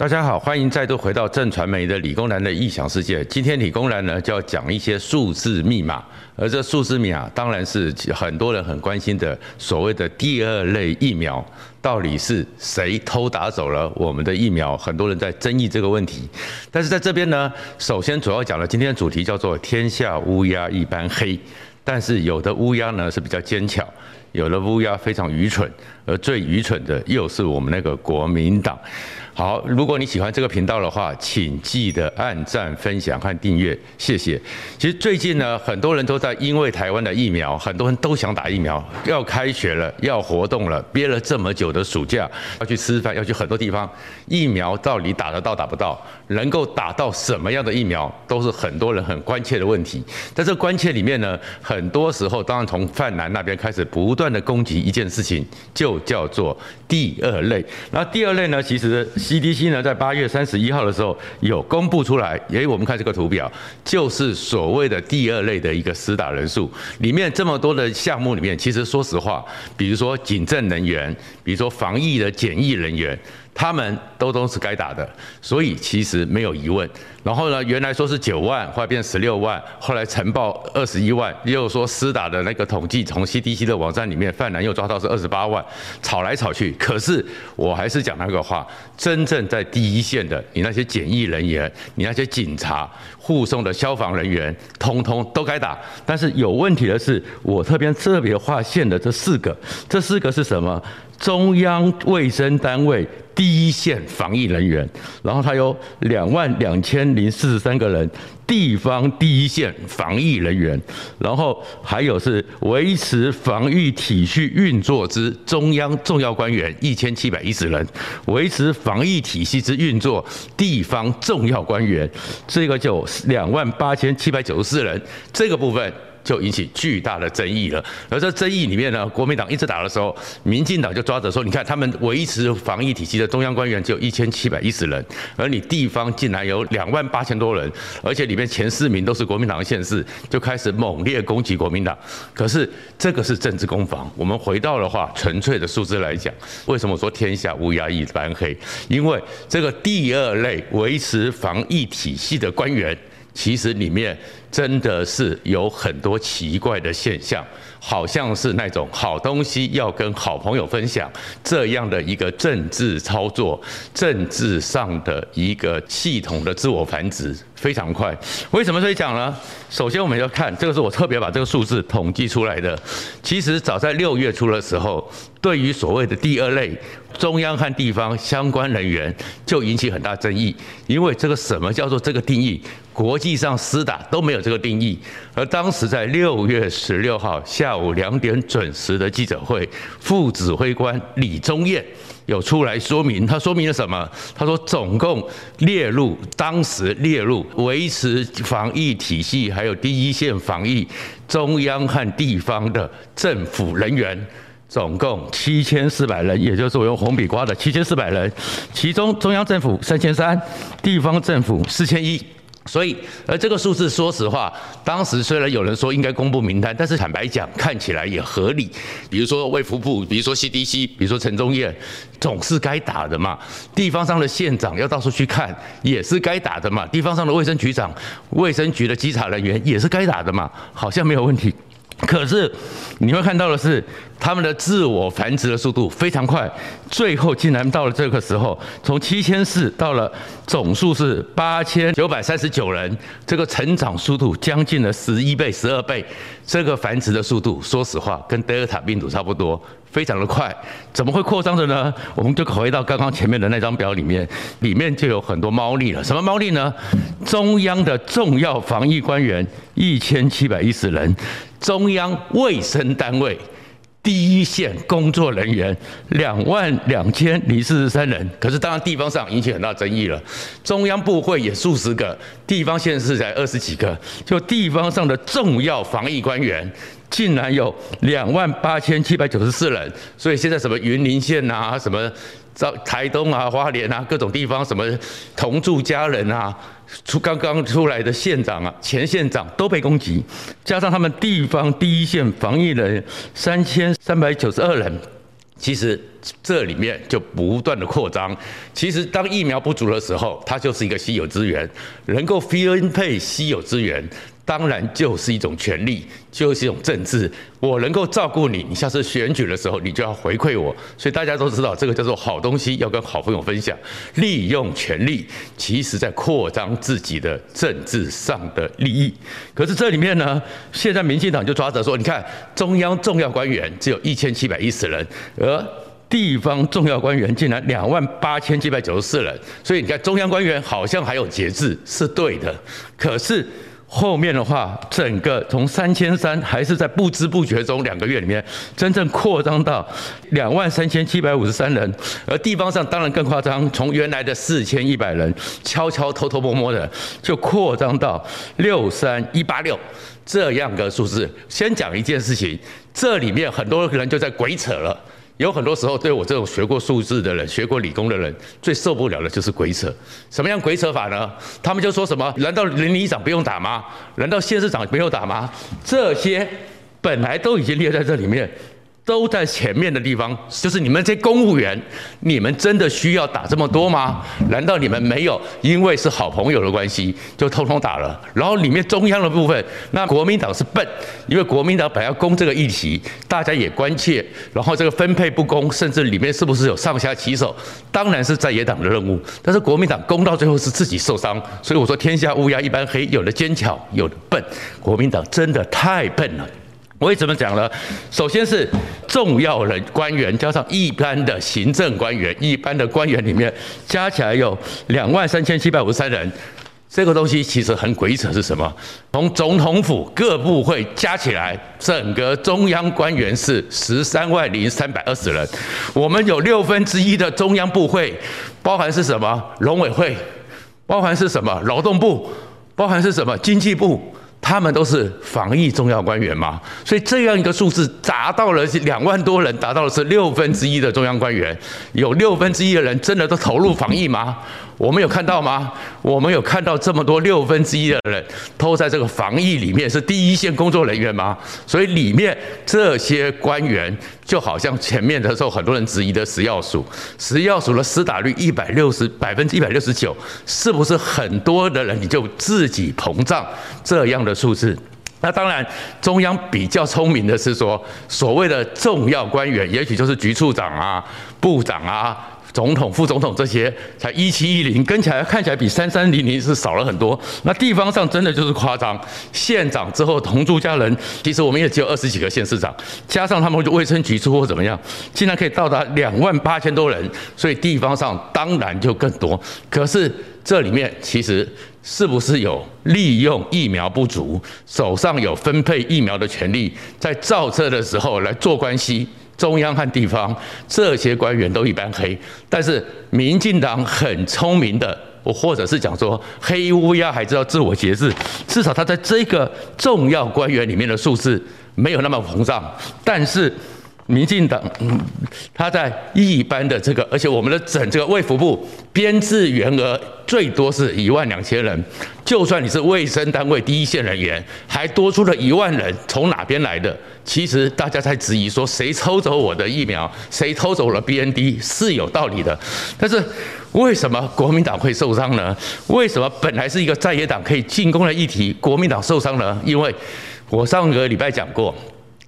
大家好，欢迎再度回到正传媒的理工男的异想世界。今天理工男呢就要讲一些数字密码，而这数字密码当然是很多人很关心的所谓的第二类疫苗，到底是谁偷打走了我们的疫苗？很多人在争议这个问题。但是在这边呢，首先主要讲了今天的主题叫做“天下乌鸦一般黑”，但是有的乌鸦呢是比较奸巧，有的乌鸦非常愚蠢，而最愚蠢的又是我们那个国民党。好，如果你喜欢这个频道的话，请记得按赞、分享和订阅，谢谢。其实最近呢，很多人都在因为台湾的疫苗，很多人都想打疫苗，要开学了，要活动了，憋了这么久的暑假，要去吃饭，要去很多地方，疫苗到底打得到打不到？能够打到什么样的疫苗，都是很多人很关切的问题。在这关切里面呢，很多时候当然从泛蓝那边开始不断的攻击一件事情，就叫做第二类。那第二类呢，其实。CDC 呢，在八月三十一号的时候有公布出来，诶，我们看这个图表，就是所谓的第二类的一个施打人数，里面这么多的项目里面，其实说实话，比如说警政人员，比如说防疫的检疫人员。他们都都是该打的，所以其实没有疑问。然后呢，原来说是九万，后来变十六万，后来呈报二十一万，又说施打的那个统计从 CDC 的网站里面，泛蓝又抓到是二十八万，吵来吵去。可是我还是讲那个话，真正在第一线的，你那些检疫人员，你那些警察、护送的消防人员，通通都该打。但是有问题的是，我特别特别划线的这四个，这四个是什么？中央卫生单位第一线防疫人员，然后他有两万两千零四十三个人，地方第一线防疫人员，然后还有是维持防疫体系运作之中央重要官员一千七百一十人，维持防疫体系之运作地方重要官员，这个就两万八千七百九十四人，这个部分。就引起巨大的争议了。而在争议里面呢，国民党一直打的时候，民进党就抓着说：“你看，他们维持防疫体系的中央官员只有一千七百一十人，而你地方竟然有两万八千多人，而且里面前四名都是国民党的县市，就开始猛烈攻击国民党。可是这个是政治攻防。我们回到的话，纯粹的数字来讲，为什么说天下乌鸦一般黑？因为这个第二类维持防疫体系的官员。其实里面真的是有很多奇怪的现象，好像是那种好东西要跟好朋友分享这样的一个政治操作，政治上的一个系统的自我繁殖非常快。为什么这样讲呢？首先我们要看这个是我特别把这个数字统计出来的。其实早在六月初的时候，对于所谓的第二类中央和地方相关人员就引起很大争议，因为这个什么叫做这个定义？国际上厮打都没有这个定义，而当时在六月十六号下午两点准时的记者会，副指挥官李宗彦有出来说明，他说明了什么？他说总共列入当时列入维持防疫体系还有第一线防疫中央和地方的政府人员，总共七千四百人，也就是我用红笔刮的七千四百人，其中中央政府三千三，地方政府四千一。所以，而这个数字，说实话，当时虽然有人说应该公布名单，但是坦白讲，看起来也合理。比如说卫福部，比如说 CDC，比如说陈忠彦，总是该打的嘛。地方上的县长要到处去看，也是该打的嘛。地方上的卫生局长、卫生局的稽查人员也是该打的嘛，好像没有问题。可是你会看到的是，他们的自我繁殖的速度非常快，最后竟然到了这个时候，从七千四到了总数是八千九百三十九人，这个成长速度将近了十一倍、十二倍。这个繁殖的速度，说实话跟德尔塔病毒差不多，非常的快。怎么会扩张的呢？我们就回到刚刚前面的那张表里面，里面就有很多猫腻了。什么猫腻呢？中央的重要防疫官员一千七百一十人。中央卫生单位第一线工作人员两万两千零四十三人，可是当然地方上引起很大争议了。中央部会也数十个，地方县市才二十几个，就地方上的重要防疫官员竟然有两万八千七百九十四人。所以现在什么云林县啊，什么在台东啊、花莲啊，各种地方什么同住家人啊。出刚刚出来的县长啊，前县长都被攻击，加上他们地方第一线防疫人三千三百九十二人，其实这里面就不断的扩张。其实当疫苗不足的时候，它就是一个稀有资源，能够分配稀有资源。当然就是一种权利，就是一种政治。我能够照顾你，你下次选举的时候，你就要回馈我。所以大家都知道，这个叫做好东西，要跟好朋友分享。利用权力，其实在扩张自己的政治上的利益。可是这里面呢，现在民进党就抓着说，你看中央重要官员只有一千七百一十人，而地方重要官员竟然两万八千七百九十四人。所以你看，中央官员好像还有节制，是对的。可是。后面的话，整个从三千三还是在不知不觉中两个月里面，真正扩张到两万三千七百五十三人，而地方上当然更夸张，从原来的四千一百人，悄悄偷偷摸摸的就扩张到六三一八六这样的数字。先讲一件事情，这里面很多人就在鬼扯了。有很多时候，对我这种学过数字的人、学过理工的人，最受不了的就是鬼扯。什么样鬼扯法呢？他们就说什么？难道林里长不用打吗？难道谢市长没有打吗？这些本来都已经列在这里面。都在前面的地方，就是你们这些公务员，你们真的需要打这么多吗？难道你们没有因为是好朋友的关系就通通打了？然后里面中央的部分，那国民党是笨，因为国民党本来要攻这个议题，大家也关切，然后这个分配不公，甚至里面是不是有上下其手？当然是在野党的任务，但是国民党攻到最后是自己受伤，所以我说天下乌鸦一般黑，有的奸巧，有的笨，国民党真的太笨了。为什么讲呢？首先是重要人官员加上一般的行政官员，一般的官员里面加起来有两万三千七百五十三人。这个东西其实很鬼扯，是什么？从总统府各部会加起来，整个中央官员是十三万零三百二十人。我们有六分之一的中央部会，包含是什么？农委会，包含是什么？劳动部，包含是什么？经济部。他们都是防疫重要官员嘛，所以这样一个数字达到了两万多人，达到的是六分之一的中央官员，有六分之一的人真的都投入防疫吗？我们有看到吗？我们有看到这么多六分之一的人都在这个防疫里面是第一线工作人员吗？所以里面这些官员就好像前面的时候很多人质疑的食药署，食药署的施打率一百六十百分之一百六十九，是不是很多的人你就自己膨胀这样的数字？那当然，中央比较聪明的是说，所谓的重要官员，也许就是局处长啊、部长啊。总统、副总统这些才一七一零，跟起来看起来比三三零零是少了很多。那地方上真的就是夸张，县长之后同住家人，其实我们也只有二十几个县市长，加上他们卫生局处或怎么样，竟然可以到达两万八千多人，所以地方上当然就更多。可是这里面其实是不是有利用疫苗不足，手上有分配疫苗的权利，在造车的时候来做关系？中央和地方这些官员都一般黑，但是民进党很聪明的，我或者是讲说黑乌鸦还知道自我节制，至少他在这个重要官员里面的数字没有那么膨胀，但是。民进党，嗯，他在一般的这个，而且我们的整这个卫福部编制员额最多是一万两千人，就算你是卫生单位第一线人员，还多出了一万人，从哪边来的？其实大家在质疑说，谁抽走我的疫苗，谁偷走了 BND 是有道理的，但是为什么国民党会受伤呢？为什么本来是一个在野党可以进攻的议题，国民党受伤呢？因为我上个礼拜讲过。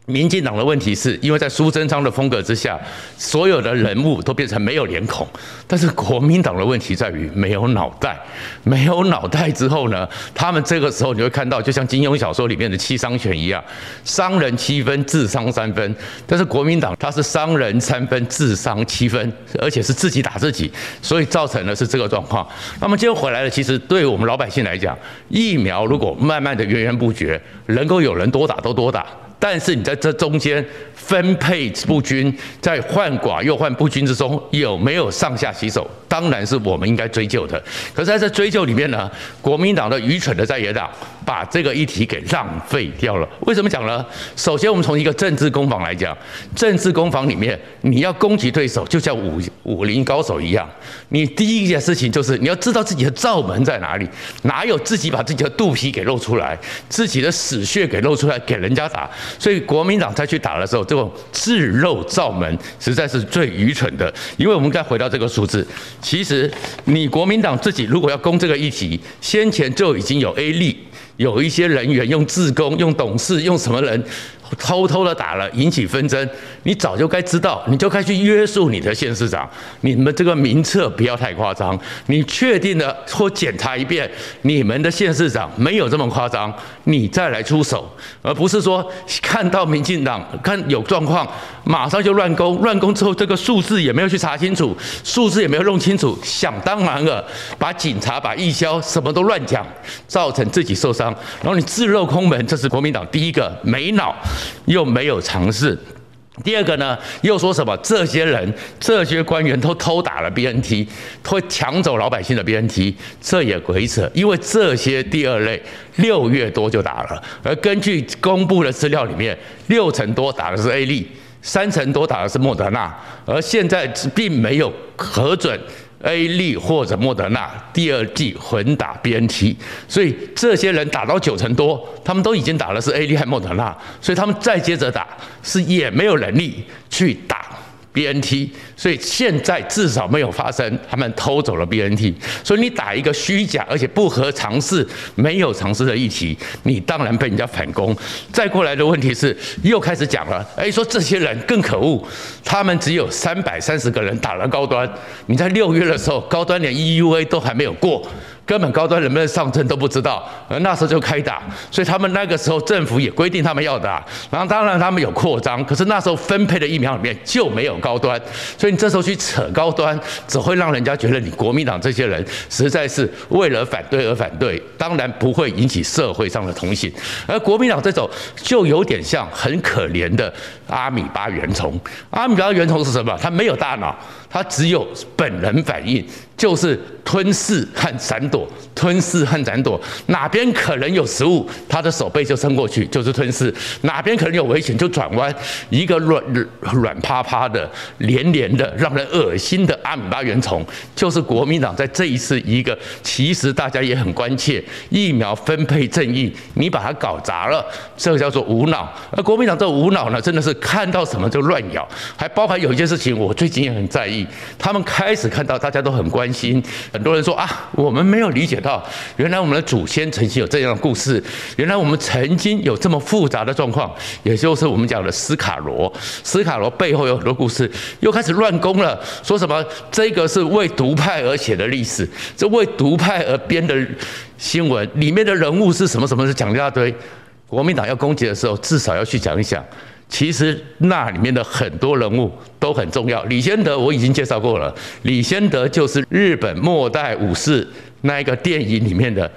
民进党的问题是因为在苏贞昌的风格之下，所有的人物都变成没有脸孔。但是国民党的问题在于没有脑袋，没有脑袋之后呢，他们这个时候你会看到，就像金庸小说里面的七伤拳一样，伤人七分，自伤三分。但是国民党他是伤人三分，自伤七分，而且是自己打自己，所以造成的是这个状况。那么今天回来了，其实对我们老百姓来讲，疫苗如果慢慢的源源不绝，能够有人多打都多打。但是你在这中间分配不均，在患寡又患不均之中，有没有上下其手？当然是我们应该追究的。可是在这追究里面呢，国民党的愚蠢的在野党把这个议题给浪费掉了。为什么讲呢？首先，我们从一个政治攻防来讲，政治攻防里面，你要攻击对手，就像武武林高手一样，你第一件事情就是你要知道自己的罩门在哪里，哪有自己把自己的肚皮给露出来，自己的死穴给露出来给人家打。所以国民党再去打的时候，这种自漏造门，实在是最愚蠢的。因为我们再回到这个数字，其实你国民党自己如果要攻这个议题，先前就已经有 A 例，有一些人员用自攻、用董事、用什么人。偷偷的打了，引起纷争，你早就该知道，你就该去约束你的县市长，你们这个名册不要太夸张，你确定了或检查一遍，你们的县市长没有这么夸张，你再来出手，而不是说看到民进党看有状况，马上就乱攻，乱攻之后这个数字也没有去查清楚，数字也没有弄清楚，想当然了，把警察把义消什么都乱讲，造成自己受伤，然后你自漏空门，这是国民党第一个没脑。又没有尝试。第二个呢，又说什么这些人、这些官员都偷打了 BNT，会抢走老百姓的 BNT，这也鬼扯。因为这些第二类六月多就打了，而根据公布的资料里面，六成多打的是 A 粒，三成多打的是莫德纳，而现在并没有核准。A 利或者莫德纳第二季混打 BNT，所以这些人打到九成多，他们都已经打了是 A 利和莫德纳，所以他们再接着打是也没有能力去打。BNT，所以现在至少没有发生他们偷走了 BNT，所以你打一个虚假而且不合常识、没有常识的议题，你当然被人家反攻。再过来的问题是，又开始讲了，哎，说这些人更可恶，他们只有三百三十个人打了高端，你在六月的时候，高端连 EUA 都还没有过。根本高端能不能上阵都不知道，而那时候就开打，所以他们那个时候政府也规定他们要打，然后当然他们有扩张，可是那时候分配的疫苗里面就没有高端，所以你这时候去扯高端，只会让人家觉得你国民党这些人实在是为了反对而反对，当然不会引起社会上的同情。而国民党这种就有点像很可怜的阿米巴原虫，阿米巴原虫是什么？它没有大脑。他只有本能反应，就是吞噬和闪躲，吞噬和闪躲。哪边可能有食物，他的手背就伸过去，就是吞噬；哪边可能有危险，就转弯。一个软软趴趴的、黏黏的、让人恶心的阿米巴原虫，就是国民党在这一次一个其实大家也很关切疫苗分配正义，你把它搞砸了，这个叫做无脑。而国民党这无脑呢，真的是看到什么就乱咬，还包含有一件事情，我最近也很在意。他们开始看到大家都很关心，很多人说啊，我们没有理解到，原来我们的祖先曾经有这样的故事，原来我们曾经有这么复杂的状况，也就是我们讲的斯卡罗，斯卡罗背后有很多故事，又开始乱攻了，说什么这个是为独派而写的历史，这为独派而编的新闻，里面的人物是什么什么，是讲一大堆，国民党要攻击的时候，至少要去讲一讲。其实那里面的很多人物都很重要。李仙德我已经介绍过了，李仙德就是日本末代武士那一个电影里面的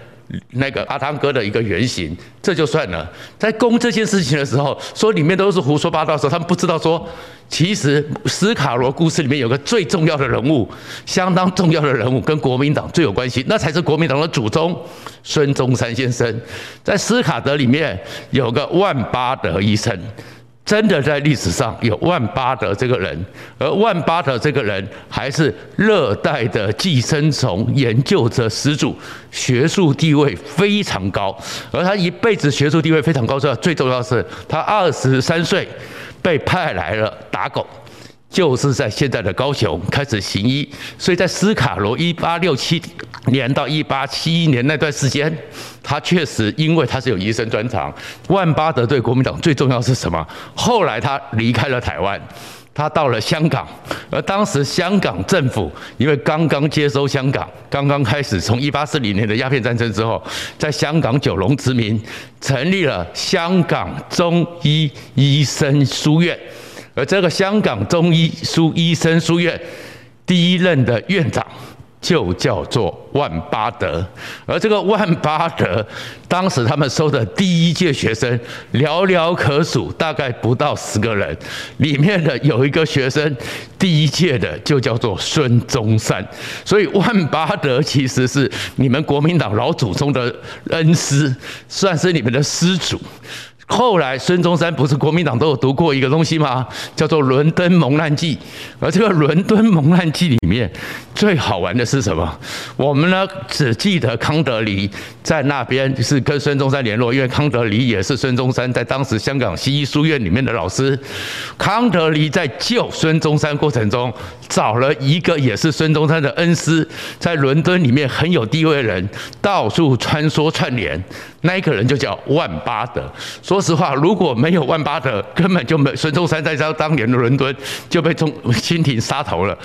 那个阿汤哥的一个原型，这就算了。在攻这件事情的时候，说里面都是胡说八道的时候，他们不知道说，其实斯卡罗故事里面有个最重要的人物，相当重要的人物跟国民党最有关系，那才是国民党的祖宗孙中山先生。在斯卡德里面有个万巴德医生。真的在历史上有万巴德这个人，而万巴德这个人还是热带的寄生虫研究者始祖，学术地位非常高。而他一辈子学术地位非常高之外，最重要是他二十三岁被派来了打狗。就是在现在的高雄开始行医，所以在斯卡罗一八六七年到一八七一年那段时间，他确实因为他是有医生专长。万巴德对国民党最重要是什么？后来他离开了台湾，他到了香港，而当时香港政府因为刚刚接收香港，刚刚开始从一八四零年的鸦片战争之后，在香港九龙殖民成立了香港中医医生书院。而这个香港中医书医生书院第一任的院长就叫做万巴德，而这个万巴德当时他们收的第一届学生寥寥可数，大概不到十个人，里面的有一个学生第一届的就叫做孙中山，所以万巴德其实是你们国民党老祖宗的恩师，算是你们的师祖。后来孙中山不是国民党都有读过一个东西吗？叫做《伦敦蒙难记》。而这个《伦敦蒙难记》里面最好玩的是什么？我们呢只记得康德黎在那边是跟孙中山联络，因为康德黎也是孙中山在当时香港西医书院里面的老师。康德黎在救孙中山过程中找了一个也是孙中山的恩师，在伦敦里面很有地位的人，到处穿梭串联。那一个人就叫万巴德。说实话，如果没有万巴德，根本就没孙中山在当年的伦敦就被中清廷杀头了。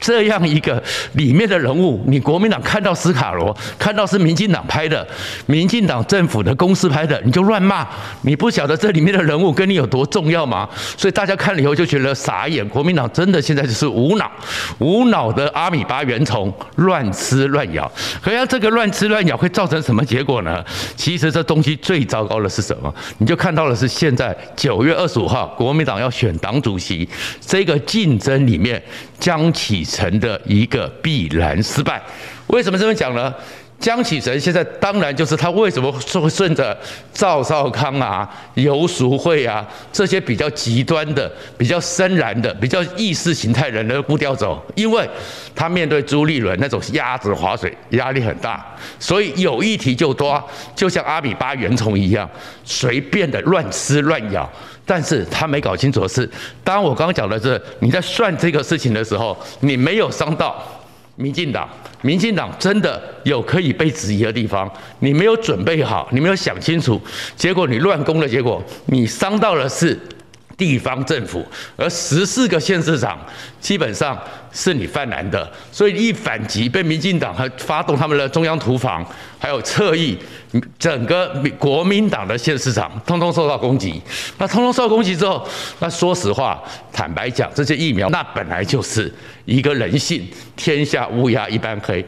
这样一个里面的人物，你国民党看到斯卡罗，看到是民进党拍的，民进党政府的公司拍的，你就乱骂。你不晓得这里面的人物跟你有多重要吗？所以大家看了以后就觉得傻眼。国民党真的现在就是无脑，无脑的阿米巴原虫，乱吃乱咬。可是这个乱吃乱咬会造成什么结果呢？其实。这这东西最糟糕的是什么？你就看到了是现在九月二十五号，国民党要选党主席，这个竞争里面江启臣的一个必然失败。为什么这么讲呢？江启臣现在当然就是他为什么说顺着赵少康啊、游淑慧啊这些比较极端的、比较深蓝的、比较意识形态人的步调走，因为他面对朱立伦那种鸭子划水压力很大，所以有议题就抓，就像阿米巴原虫一样，随便的乱吃乱咬。但是他没搞清楚的是，当我刚刚讲的是你在算这个事情的时候，你没有伤到。民进党，民进党真的有可以被质疑的地方，你没有准备好，你没有想清楚，结果你乱攻的结果，你伤到了是地方政府，而十四个县市长基本上是你犯难的，所以一反击被民进党还发动他们的中央屠房，还有侧翼，整个国民党的县市长通通受到攻击。那通通受到攻击之后，那说实话，坦白讲，这些疫苗那本来就是一个人性，天下乌鸦一般黑。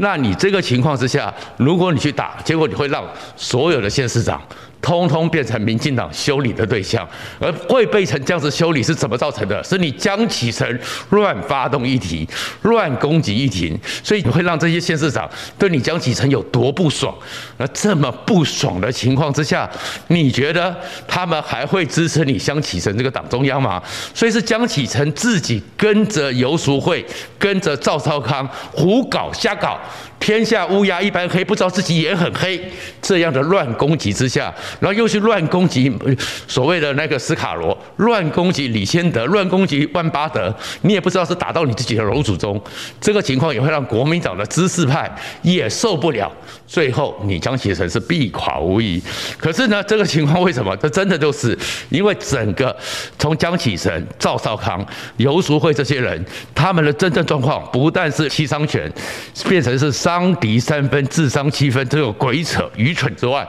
那你这个情况之下，如果你去打，结果你会让所有的县市长。通通变成民进党修理的对象，而会被成这样子修理是怎么造成的？是你江启臣乱发动议题，乱攻击议题，所以你会让这些县市长对你江启臣有多不爽？那这么不爽的情况之下，你觉得他们还会支持你江启臣这个党中央吗？所以是江启臣自己跟着游淑慧，跟着赵少康胡搞瞎搞。天下乌鸦一般黑，不知道自己也很黑。这样的乱攻击之下，然后又去乱攻击所谓的那个斯卡罗，乱攻击李先德，乱攻击万巴德，你也不知道是打到你自己的楼主中。这个情况也会让国民党的知识派也受不了。最后，你江启臣是必垮无疑。可是呢，这个情况为什么？这真的就是因为整个从江启臣、赵少康、游淑慧这些人，他们的真正状况不但是七伤拳，变成是。伤敌三分，智商七分，这有鬼扯愚蠢之外。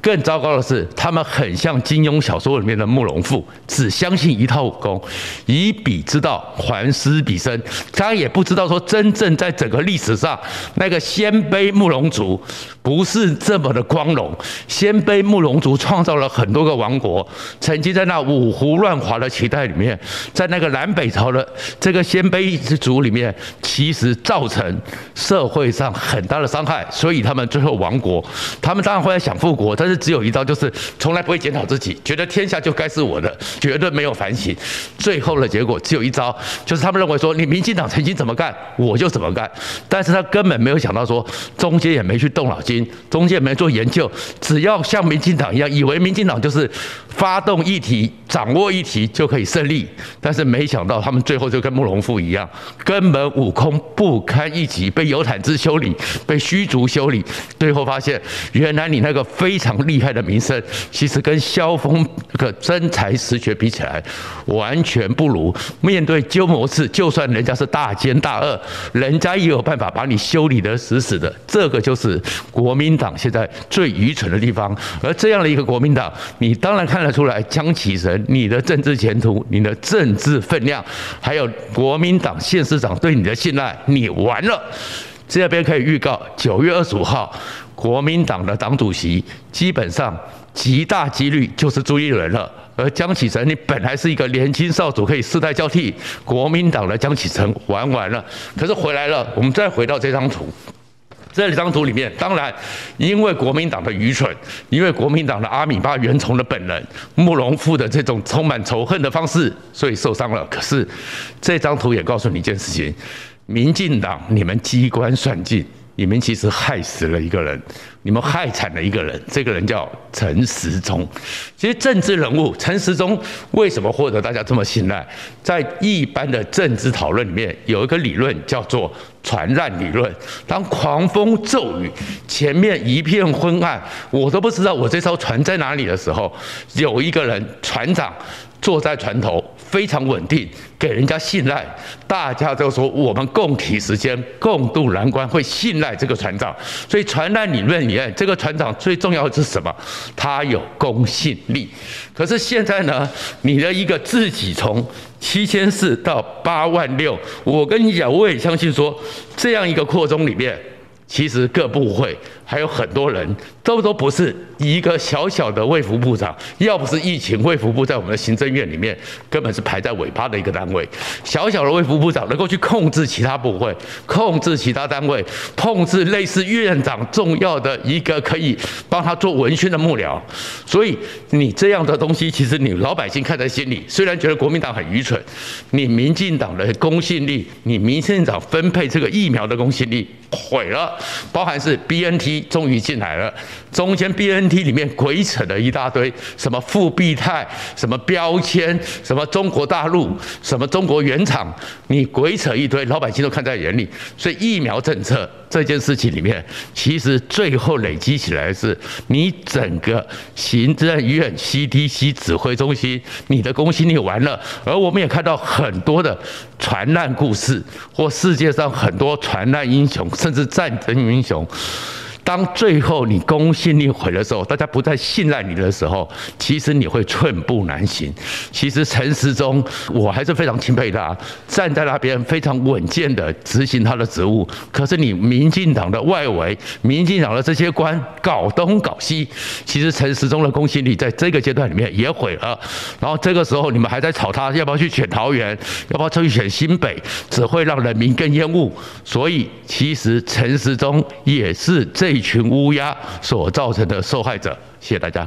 更糟糕的是，他们很像金庸小说里面的慕容复，只相信一套武功，以彼之道还施彼身。他也不知道说，真正在整个历史上，那个鲜卑慕容族不是这么的光荣。鲜卑慕容族创造了很多个王国，曾经在那五胡乱华的期代里面，在那个南北朝的这个鲜卑之族里面，其实造成社会上很大的伤害，所以他们最后亡国。他们当然会想复国，但是只有一招，就是从来不会检讨自己，觉得天下就该是我的，绝对没有反省。最后的结果只有一招，就是他们认为说，你民进党曾经怎么干，我就怎么干。但是他根本没有想到说，中间也没去动脑筋，中间也没做研究，只要像民进党一样，以为民进党就是发动议题、掌握议题就可以胜利。但是没想到，他们最后就跟慕容复一样，根本武功不堪一击，被游坦之修理，被虚竹修理。最后发现，原来你那个非常。厉害的名声，其实跟萧峰个真才实学比起来，完全不如。面对鸠摩智，就算人家是大奸大恶，人家也有办法把你修理得死死的。这个就是国民党现在最愚蠢的地方。而这样的一个国民党，你当然看得出来，江启臣，你的政治前途、你的政治分量，还有国民党县市长对你的信赖，你完了。这边可以预告，九月二十五号。国民党的党主席基本上极大几率就是朱立伦了，而江启臣你本来是一个年轻少主，可以世代交替，国民党的江启臣玩完了，可是回来了。我们再回到这张图，这张图里面，当然因为国民党的愚蠢，因为国民党的阿米巴原虫的本能，慕容复的这种充满仇恨的方式，所以受伤了。可是这张图也告诉你一件事情：民进党，你们机关算尽。你们其实害死了一个人，你们害惨了一个人，这个人叫陈时中。其实政治人物陈时中为什么获得大家这么信赖？在一般的政治讨论里面，有一个理论叫做传染理论。当狂风骤雨，前面一片昏暗，我都不知道我这艘船在哪里的时候，有一个人船长坐在船头。非常稳定，给人家信赖，大家都说我们共体时间，共度难关，会信赖这个船长。所以传染理论里面，这个船长最重要的是什么？他有公信力。可是现在呢，你的一个自己从七千四到八万六，我跟你讲，我也相信说，这样一个扩充里面。其实各部会还有很多人都都不是一个小小的卫福部长，要不是疫情，卫福部在我们的行政院里面根本是排在尾巴的一个单位。小小的卫福部长能够去控制其他部会，控制其他单位，控制类似院长重要的一个可以帮他做文宣的幕僚。所以你这样的东西，其实你老百姓看在心里，虽然觉得国民党很愚蠢，你民进党的公信力，你民进党分配这个疫苗的公信力毁了。包含是 BNT 终于进来了，中间 BNT 里面鬼扯了一大堆，什么复必泰，什么标签，什么中国大陆，什么中国原厂，你鬼扯一堆，老百姓都看在眼里。所以疫苗政策这件事情里面，其实最后累积起来是你整个行政院 CDC 指挥中心，你的公信力完了。而我们也看到很多的传染故事，或世界上很多传染英雄，甚至战争。英雄。当最后你公信力毁的时候，大家不再信赖你的时候，其实你会寸步难行。其实陈时中，我还是非常钦佩他，站在那边非常稳健的执行他的职务。可是你民进党的外围，民进党的这些官搞东搞西，其实陈时中的公信力在这个阶段里面也毁了。然后这个时候你们还在吵他要不要去选桃园，要不要去选新北，只会让人民更厌恶。所以其实陈时中也是这一群乌鸦所造成的受害者，谢谢大家。